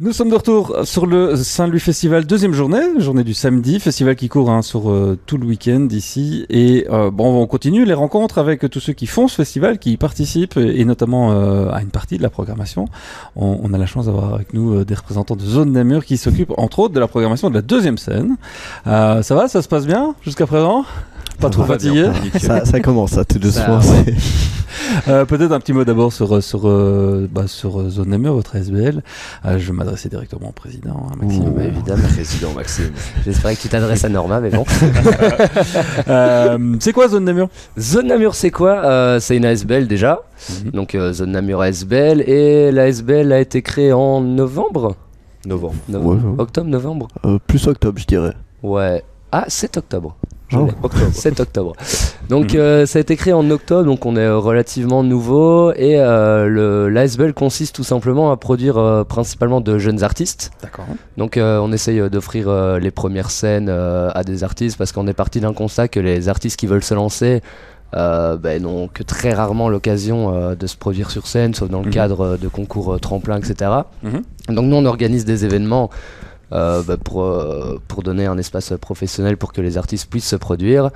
Nous sommes de retour sur le Saint-Louis Festival, deuxième journée, journée du samedi, festival qui court hein, sur euh, tout le week-end ici. Et euh, bon, on continue les rencontres avec tous ceux qui font ce festival, qui y participent, et notamment euh, à une partie de la programmation. On, on a la chance d'avoir avec nous euh, des représentants de Zone Namur qui s'occupent entre autres de la programmation de la deuxième scène. Euh, ça va, ça se passe bien jusqu'à présent? Pas trop fatigué? ça, ça commence, ça, tout doucement. Euh, Peut-être un petit mot d'abord sur, sur, euh, bah, sur euh, Zone Namur, votre SBL. Euh, je vais m'adresser directement au président, hein, Maxime. Bah, évidemment. Président Maxime. J'espérais que tu t'adresses à Norma, mais bon. Euh, c'est quoi Zone Namur Zone Namur, c'est quoi? Euh, C'est une ASBL déjà. Mhm. Donc, euh, Zone Namur ASBL. Et la ASBL a été créée en novembre? Novembre. No- Ouais, ouais. Octobre, novembre? Euh, plus octobre, je dirais. Ouais. Ah, 7 octobre. Ouais. Octobre. 7 octobre. Donc Mhm. euh, ça a été créé en octobre, donc on est euh, relativement nouveau et euh, l'ASBL consiste tout simplement à produire euh, principalement de jeunes artistes. D'accord. Donc euh, on essaye d'offrir les premières scènes à des artistes parce qu'on est parti d'un constat que les artistes qui veulent se lancer euh, ben, n'ont que très rarement l'occasion euh, de se produire sur scène, sauf dans le Mhm. cadre euh, de concours tremplin, etc. Mhm. Donc nous on organise des événements bah, pour, euh, pour donner un espace euh, professionnel pour que les artistes puissent se produire.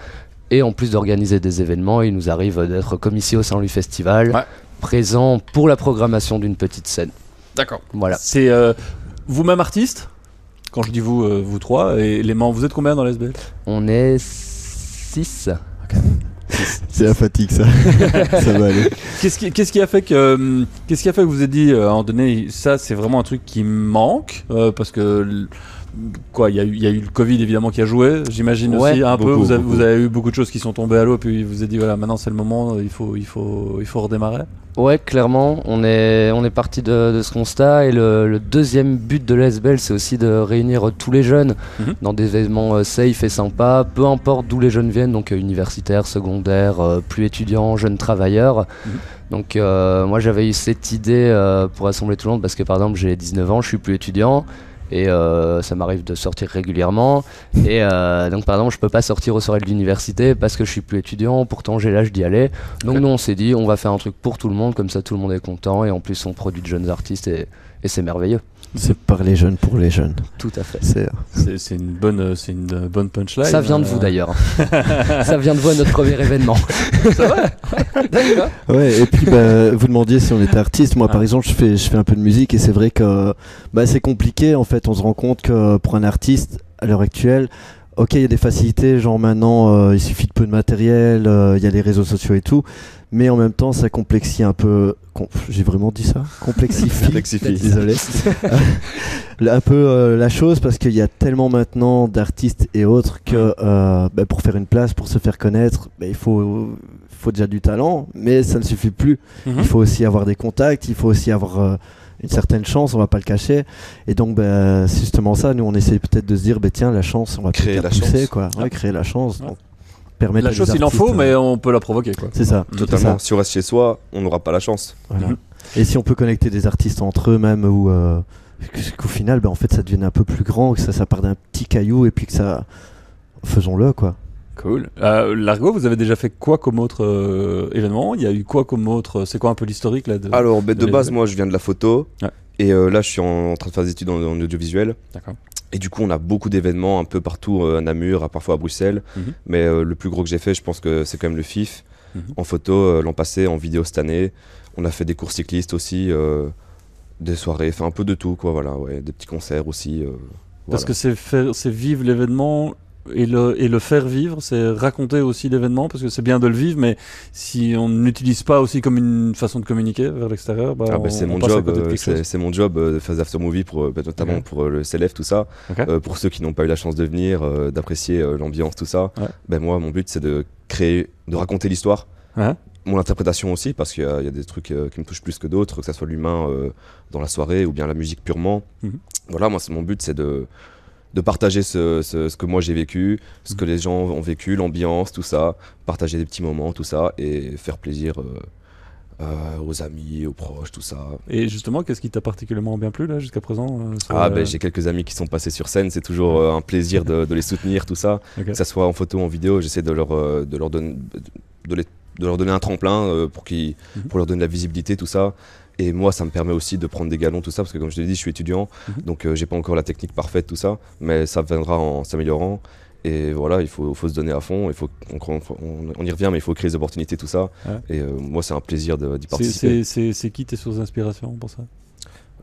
Et en plus d'organiser des événements, il nous arrive d'être comme ici au Saint-Louis Festival, Ouais. présent pour la programmation d'une petite scène. D'accord. Voilà. C'est euh, vous-même artiste? Quand je dis vous, euh, vous trois, et les membres, vous êtes combien dans l'SBL On est 6. C'est la fatigue, ça. ça va aller. Qu'est-ce qui, qu'est-ce qui a fait que, euh, qu'est-ce qui a fait que vous êtes dit, euh, à un moment donné, ça c'est vraiment un truc qui manque euh, parce que l- quoi, il y, a eu- il y a eu le Covid évidemment qui a joué, j'imagine Ouais, aussi un peu. Vous avez, vous avez eu beaucoup de choses qui sont tombées à l'eau, puis vous êtes dit voilà, maintenant c'est le moment, il faut, il faut, il faut redémarrer. Ouais, clairement, on est, on est parti de, de ce constat et le, le deuxième but de l'ASBL, c'est aussi de réunir tous les jeunes Mhm. dans des événements euh, safe et sympas, peu importe d'où les jeunes viennent, donc euh, universitaires, secondaires, euh, plus étudiants, jeunes travailleurs. Mhm. Donc euh, moi j'avais eu cette idée euh, pour rassembler tout le monde parce que par exemple j'ai 19 ans, je suis plus étudiant. Et euh, ça m'arrive de sortir régulièrement. Et euh, donc, par exemple, je peux pas sortir aux soirées de l'université parce que je suis plus étudiant. Pourtant, j'ai l'âge d'y aller. Donc, nous, on s'est dit, on va faire un truc pour tout le monde. Comme ça, tout le monde est content. Et en plus, on produit de jeunes artistes. Et, et c'est merveilleux. C'est par les jeunes pour les jeunes. Tout à fait. C'est une bonne, euh, c'est une euh, bonne punchline. Ça vient de Euh, vous d'ailleurs. ça vient de vous à notre premier événement. D'accord. Ouais, et puis bah, vous demandiez si on était artiste. Moi, par exemple, je fais, je fais un peu de musique et c'est vrai que bah, c'est compliqué. En fait, on se rend compte que pour un artiste, à l'heure actuelle, ok, il y a des facilités. Genre maintenant, euh, il suffit de peu de matériel, euh, il y a les réseaux sociaux et tout. Mais en même temps, ça complexifie un peu. com- J'ai vraiment dit ça? Complexifie. Complexifie. Désolé. un peu euh, la chose parce qu'il y a tellement maintenant d'artistes et autres que bah, pour faire une place, pour se faire connaître, bah, il faut, faut déjà du talent, mais ça ne suffit plus. Mhm. Il faut aussi avoir des contacts, il faut aussi avoir une certaine chance, on va pas le cacher. Et donc, bah, c'est justement ça, nous on essaie peut-être de se dire, bah, tiens, la chance, on va Créer peut-être la pousser, chance. quoi. Ouais, Ouais. créer la chance. Ouais. donc, permettre La chose, il en faut, euh, mais on peut la provoquer quoi. C'est ça. Totalement. ça. Si on reste chez soi, on n'aura pas la chance. Voilà. Mhm. Et si on peut connecter des artistes entre eux même ou euh, qu'au final ben, en fait ça devienne un peu plus grand, que ça, ça part d'un petit caillou et puis que ça faisons-le quoi. Cool. Euh, Largo, vous avez déjà fait quoi comme autre euh, événement? Il y a eu quoi comme autre C'est quoi un peu l'historique là de... Alors, ben, de de base, moi, je viens de la photo. Ouais. Et euh, là, je suis en, en train de faire des études en, en audiovisuel. D'accord. Et du coup, on a beaucoup d'événements un peu partout euh, à Namur, à parfois à Bruxelles. Mhm. Mais euh, le plus gros que j'ai fait, je pense que c'est quand même le FIF. Mhm. En photo euh, l'an passé, en vidéo cette année. On a fait des courses cyclistes aussi, euh, des soirées, enfin un peu de tout, quoi. Voilà, ouais, des petits concerts aussi. euh, Parce voilà. que c'est vivre l'événement et le, et le faire vivre, c'est raconter aussi l'événement, parce que c'est bien de le vivre, mais si on n'utilise pas aussi comme une façon de communiquer vers l'extérieur, bah, Ah bah, c'est on mon job, c'est mon job de faire des after movie pour euh, bah, notamment pour euh, le CLF tout ça. Euh, pour ceux qui n'ont pas eu la chance de venir, euh, d'apprécier euh, l'ambiance tout ça. Ouais. Ben moi mon but c'est de créer, de raconter l'histoire. Ouais. Mon interprétation aussi parce qu'il y, a- il y a des trucs euh, qui me touchent plus que d'autres, que ce soit l'humain euh, dans la soirée ou bien la musique purement. Mhm. Voilà moi c'est mon but c'est de de partager ce, ce- ce que moi j'ai vécu, ce que les gens ont vécu, l'ambiance, tout ça, partager des petits moments, tout ça, et faire plaisir euh, euh, aux amis, aux proches, tout ça. Et justement, qu'est-ce qui t'a particulièrement bien plu là jusqu'à présent euh, sur, Ah ben j'ai quelques amis qui sont passés sur scène, c'est toujours un plaisir de, de les soutenir, tout ça. Que ça soit en photo, en vidéo, j'essaie de leur, de leur donner, de, les- de leur donner un tremplin euh, pour, Mhm. pour leur donner de la visibilité, tout ça. Et moi, ça me permet aussi de prendre des galons, tout ça, parce que comme je te l'ai dit, je suis étudiant, Mhm. donc euh, j'ai pas encore la technique parfaite, tout ça, mais ça viendra en s'améliorant. Et voilà, il faut, faut se donner à fond, il faut, on, on- on y revient, mais il faut créer des opportunités, tout ça. Ouais. Et euh, moi, c'est un plaisir de- d'y participer. C'est qui tes sources d'inspiration pour ça?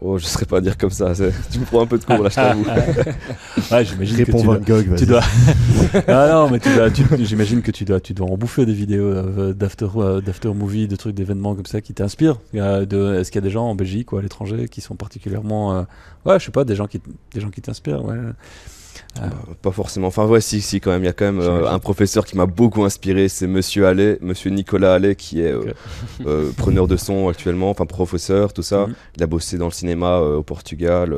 Oh, je saurais pas dire comme ça, tu me prends un peu de cours là, je t'avoue. Ouais, j'imagine que Réponds tu dois. Gogh. Tu dois. ah non, mais tu dois. tu- J'imagine que tu dois, tu dois en bouffer des vidéos euh, d'after, euh, d'after movie, de trucs, d'événements comme ça qui t'inspirent. De- Est-ce qu'il y a des gens en Belgique ou à l'étranger qui sont particulièrement, euh, ouais, je sais pas, des gens qui, des gens qui t'inspirent, ouais. Bah, pas forcément. Enfin, ouais, si, si, quand même. Il y a quand même euh, un professeur qui m'a beaucoup inspiré. C'est Monsieur Allais, Monsieur Nicolas Allais, qui est euh, euh, preneur de son actuellement, enfin professeur, tout ça. Mhm. Il a bossé dans le cinéma au Portugal,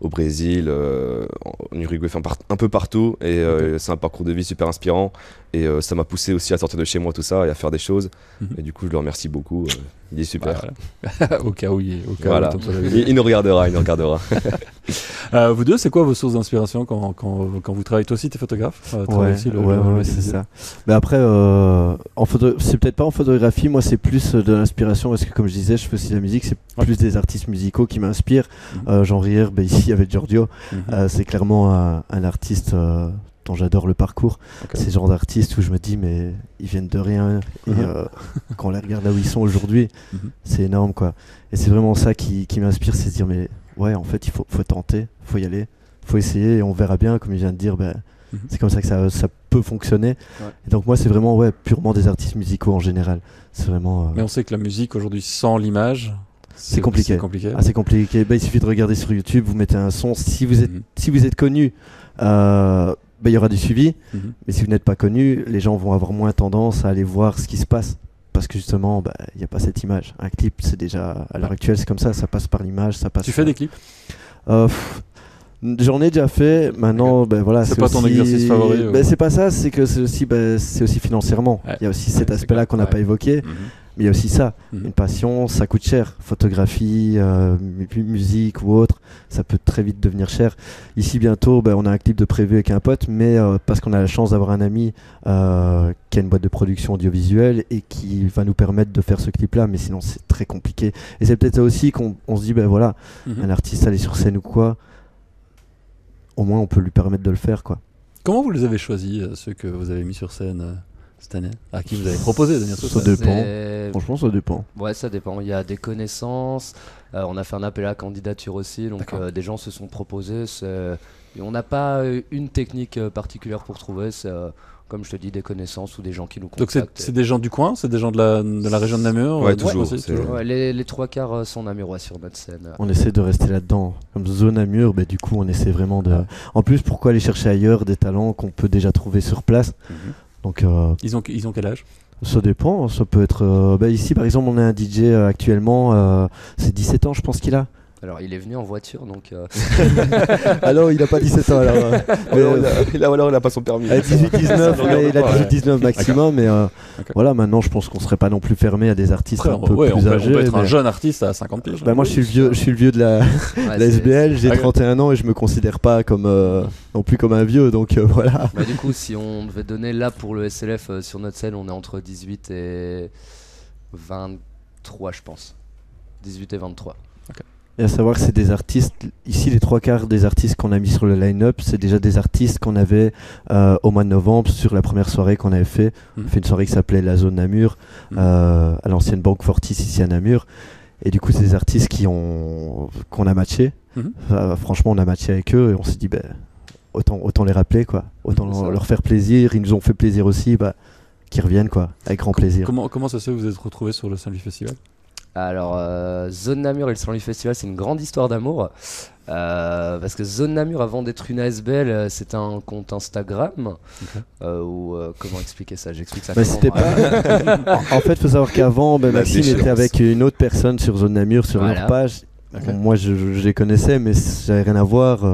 au Brésil, en Uruguay, enfin un peu partout. Et c'est un parcours de vie super inspirant. Et euh, ça m'a poussé aussi à sortir de chez moi, tout ça, et à faire des choses. Mhm. Et du coup, je le remercie beaucoup. euh, il est super. Voilà. au cas où, il, au cas Voilà. où. Il, il nous regardera, il nous regardera. Euh, vous deux, c'est quoi vos sources d'inspiration quand, quand, quand vous travaillez? Toi aussi, t'es photographe euh, Ouais, aussi le- ouais, le- ouais, le c'est ça. Mais après, euh, en photo, c'est peut-être pas en photographie, moi c'est plus de l'inspiration parce que comme je disais, je fais aussi de la musique, c'est Ouais. plus des artistes musicaux qui m'inspirent. Mhm. Euh, Jean Rier, ben, ici avec Giorgio, Mhm. euh, c'est clairement un, un artiste euh, dont j'adore le parcours. Ok. C'est le genre d'artiste où je me dis, mais ils viennent de rien. Et Mhm. euh, quand on les regarde là où ils sont aujourd'hui, Mhm. c'est énorme quoi. Et c'est vraiment ça qui, qui m'inspire, c'est de dire, mais ouais, en fait, il faut, faut tenter, faut y aller, faut essayer et on verra bien, comme il vient de dire, ben, Mhm. c'est comme ça que ça, ça peut fonctionner. Ouais. Et donc moi, c'est vraiment ouais, purement des artistes musicaux en général. C'est vraiment... euh, Mais on sait que la musique aujourd'hui sans l'image, C'est compliqué. C'est compliqué. assez compliqué. Bah, il suffit de regarder sur YouTube, vous mettez un son. Si vous êtes, Mhm. si vous êtes connu, euh, il y aura du suivi. Mhm. Mais si vous n'êtes pas connu, les gens vont avoir moins tendance à aller voir ce qui se passe. Parce que justement, bah, il n'y a pas cette image. Un clip, c'est déjà, à l'heure actuelle, c'est comme ça, ça passe par l'image, ça passe Tu fais des clips? Euh, J'en ai déjà fait. Maintenant, ben voilà, C'est pas ton exercice favori, Ben, c'est pas ça. C'est que c'est aussi, ben, c'est aussi financièrement. Ouais. Il y a aussi cet aspect-là qu'on n'a Ouais. pas évoqué. Mhm. Mais il y a aussi ça. Mhm. Une passion, ça coûte cher. Photographie, euh, mu- musique ou autre, ça peut très vite devenir cher. Ici, bientôt, ben, on a un clip de prévu avec un pote, mais euh, parce qu'on a la chance d'avoir un ami euh, qui a une boîte de production audiovisuelle et qui va nous permettre de faire ce clip-là. Mais sinon, c'est très compliqué. Et c'est peut-être ça aussi qu'on on se dit, ben voilà, Mhm. un artiste aller sur scène ou quoi, au moins on peut lui permettre de le faire quoi. Comment vous les avez choisis, ceux que vous avez mis sur scène cette année À qui vous avez proposé de venir Ça dépend. Franchement, ça dépend. Ouais, ça dépend. Il y a des connaissances. euh, on a fait un appel à candidature aussi, donc euh, des gens se sont proposés. et on n'a pas euh, une technique euh, particulière pour trouver. C'est euh, comme je te dis, des connaissances ou des gens qui nous Donc c'est contactent. c'est des gens du coin C'est des gens de la, de la région de Namur Ouais, euh, toujours, aussi, Ouais, les, les trois quarts euh, sont namurois sur notre scène. On essaie de rester là-dedans. Comme zone à mur, bah, du coup, on essaie vraiment de. En plus, pourquoi aller chercher ailleurs des talents qu'on peut déjà trouver sur place? Mhm. Donc, euh, Ils ont, ils ont quel âge? ça dépend. Ça peut être. euh, bah, ici, par exemple, on a un DJ euh, actuellement. euh, c'est 17 ans, je pense qu'il a. Alors, il est venu en voiture, donc euh, ah non, il a pas 17 ans alors. euh, mais, Alors, il euh, a, il a- alors, il a pas son permis. à 18-19, Ça mais regarde il a pas, ouais. 18-19 maximum. Mais euh, voilà, maintenant, je pense qu'on serait pas non plus fermé à des artistes Après, un peu ouais, on plus peut, on âgés. peut être un mais- jeune artiste à 50 piges. Bah, moi, je suis le vieux, je suis le vieux de la, ouais, la SBL, j'ai Ah, 31 ans et je me considère pas comme euh, non plus comme un vieux, donc euh, voilà. Bah, du coup, si on devait donner là pour le SLF euh, sur notre scène, on est entre 18 et 23, je pense. 18 et 23. Et à savoir que c'est des artistes, ici les trois quarts des artistes qu'on a mis sur le line-up, c'est déjà des artistes qu'on avait euh, au mois de novembre sur la première soirée qu'on avait fait. On a fait une soirée qui s'appelait La Zone Namur, Mhm. euh, à l'ancienne banque Fortis ici à Namur. Et du coup, c'est des artistes qui ont qu'on a matché. Euh, franchement, on a matché avec eux et on s'est dit, ben, autant, autant les rappeler, quoi. Autant leur faire plaisir. Ils nous ont fait plaisir aussi, bah, qu'ils reviennent, quoi, avec grand plaisir. Comment, comment ça se fait que vous êtes retrouvés sur le Saint-Louis Festival? Alors, euh, Zone Namur et le Saint-Louis Festival, c'est une grande histoire d'amour. Euh, parce que Zone Namur, avant d'être une ASBL, euh, c'était un compte Instagram. Euh, euh, comment expliquer ça? J'explique ça Bah, c'était pas. en fait, faut savoir qu'avant, La Maxime était avec une autre personne sur Zone Namur sur Voilà. leur page. Moi, je, je- je les connaissais, mais ça n'avait rien à voir.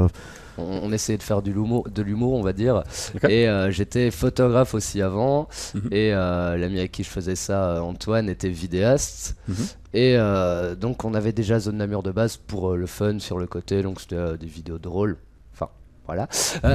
On, on essayait de faire du l'humour, de l'humour, on va dire. Et euh, j'étais photographe aussi avant. Mhm. Et euh, l'ami avec qui je faisais ça, euh, Antoine, était vidéaste. Mhm. Et donc on avait déjà Zone Namur de base pour le fun sur le côté. Donc c'était des vidéos drôles. Enfin, Voilà.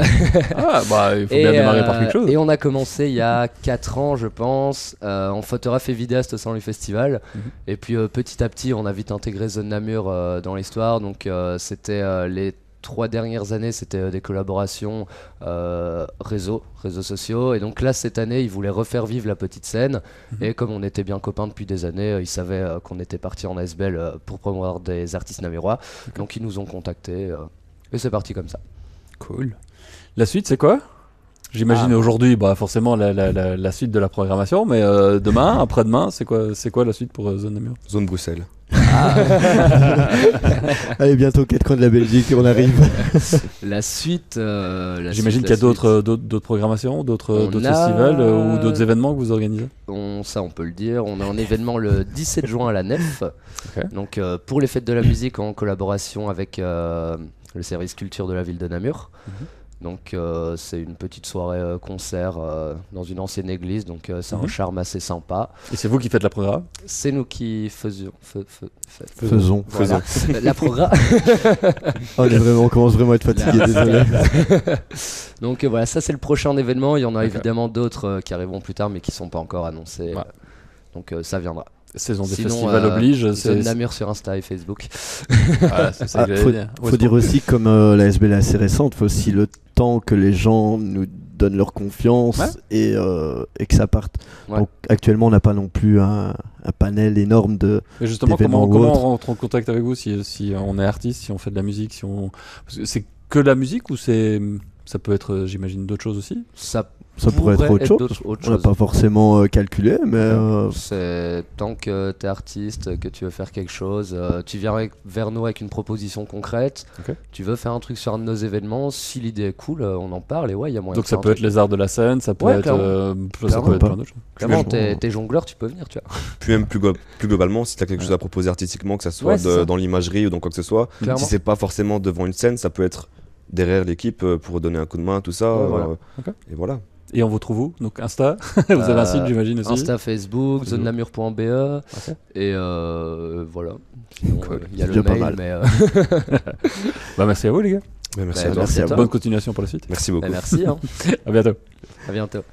Ah, bah, il faut Et, bien démarrer par quelque chose. Et on a commencé il y a 4 ans, je pense, euh, en photographe et vidéaste au sein du festival. Mhm. Et puis euh, petit à petit, on a vite intégré Zone Namur dans l'histoire. Donc c'était les trois dernières années, c'était euh, des collaborations euh, réseaux, réseaux sociaux. Et donc là, cette année, ils voulaient refaire vivre la petite scène. Mhm. Et comme on était bien copains depuis des années, euh, ils savaient euh, qu'on était parti en ASBL euh, pour promouvoir des artistes namurois. Donc ils nous ont contactés. euh, et c'est parti comme ça. Cool. La suite, c'est quoi? J'imagine Ah. aujourd'hui, bah forcément la, la, la, la suite de la programmation, mais euh, demain, après-demain, c'est quoi, c'est quoi la suite pour euh, Zone Namur? Zone Bruxelles. Allez, bientôt quatre coins de la Belgique, on arrive. La suite. euh, la J'imagine suite, qu'il y a d'autres, suite. d'autres, d'autres programmations, d'autres, On d'autres a- festivals euh, ou d'autres événements que vous organisez? On, ça, on peut le dire. On a un événement le 17 juin à la Nef. Donc, euh, pour les fêtes de la musique en collaboration avec euh, le service culture de la ville de Namur. Mhm. Donc, euh, c'est une petite soirée euh, concert euh, dans une ancienne église. Donc, euh, c'est Mhm. un charme assez sympa. Et c'est vous qui faites la programme? C'est nous qui faisions. fe- fe- fe- Faisons. voilà. la programme. Oh, on, est vraiment, on commence vraiment à être fatigué, désolé. Donc euh, voilà, ça c'est le prochain événement. Il y en a évidemment d'autres euh, qui arriveront plus tard, mais qui sont pas encore annoncés. Ouais. Donc euh, ça viendra. Saison des Sinon, festivals euh, oblige. C'est, Namur sur Insta et Facebook. voilà, ça Ah, faut, dire. Faut aussi, comme euh, la SBL est assez récente, faut aussi le temps que les gens nous donnent leur confiance Ouais. et, euh, et que ça parte. Ouais. Donc actuellement, on n'a pas non plus un, un panel énorme de. Mais justement, comment, comment on rentre en contact avec vous si, si on est artiste, si on fait de la musique, si on... C'est que la musique ou c'est ça peut être, euh, j'imagine, d'autres choses aussi Ça, Ça pourrait être autre chose. autre On n'a pas forcément euh, calculé, mais euh, C'est tant que tu es artiste, que tu veux faire quelque chose, euh, tu viens avec- vers nous avec une proposition concrète, tu veux faire un truc sur un de nos événements, si l'idée est cool, euh, on en parle et ouais, il y a moyen Donc de ça peut être les arts de la scène, ça peut Ouais, être, euh, ça Clairement. peut être plein d'autres choses. Clairement, t'es t'es jongleur, tu peux venir, tu vois. Puis même plus, glo- plus globalement, si tu as quelque chose à proposer artistiquement, que ça soit Ouais, c'est de- ça. dans l'imagerie ou dans quoi que ce soit, Clairement. si c'est pas forcément devant une scène, ça peut être derrière l'équipe euh, pour donner un coup de main, tout ça. Ouais, voilà. euh. Et voilà. Et on vous trouve où? Donc Insta Vous avez un Euh, site, j'imagine aussi Insta, Facebook, Ok. et euh, voilà. Cool. il y a le déjà pas mail, mal. mais euh, Bah merci à vous les gars. Ouais, merci Bah, à toi. merci à toi. Bonne continuation pour la suite. Merci beaucoup. bah, merci. hein. À bientôt. À bientôt.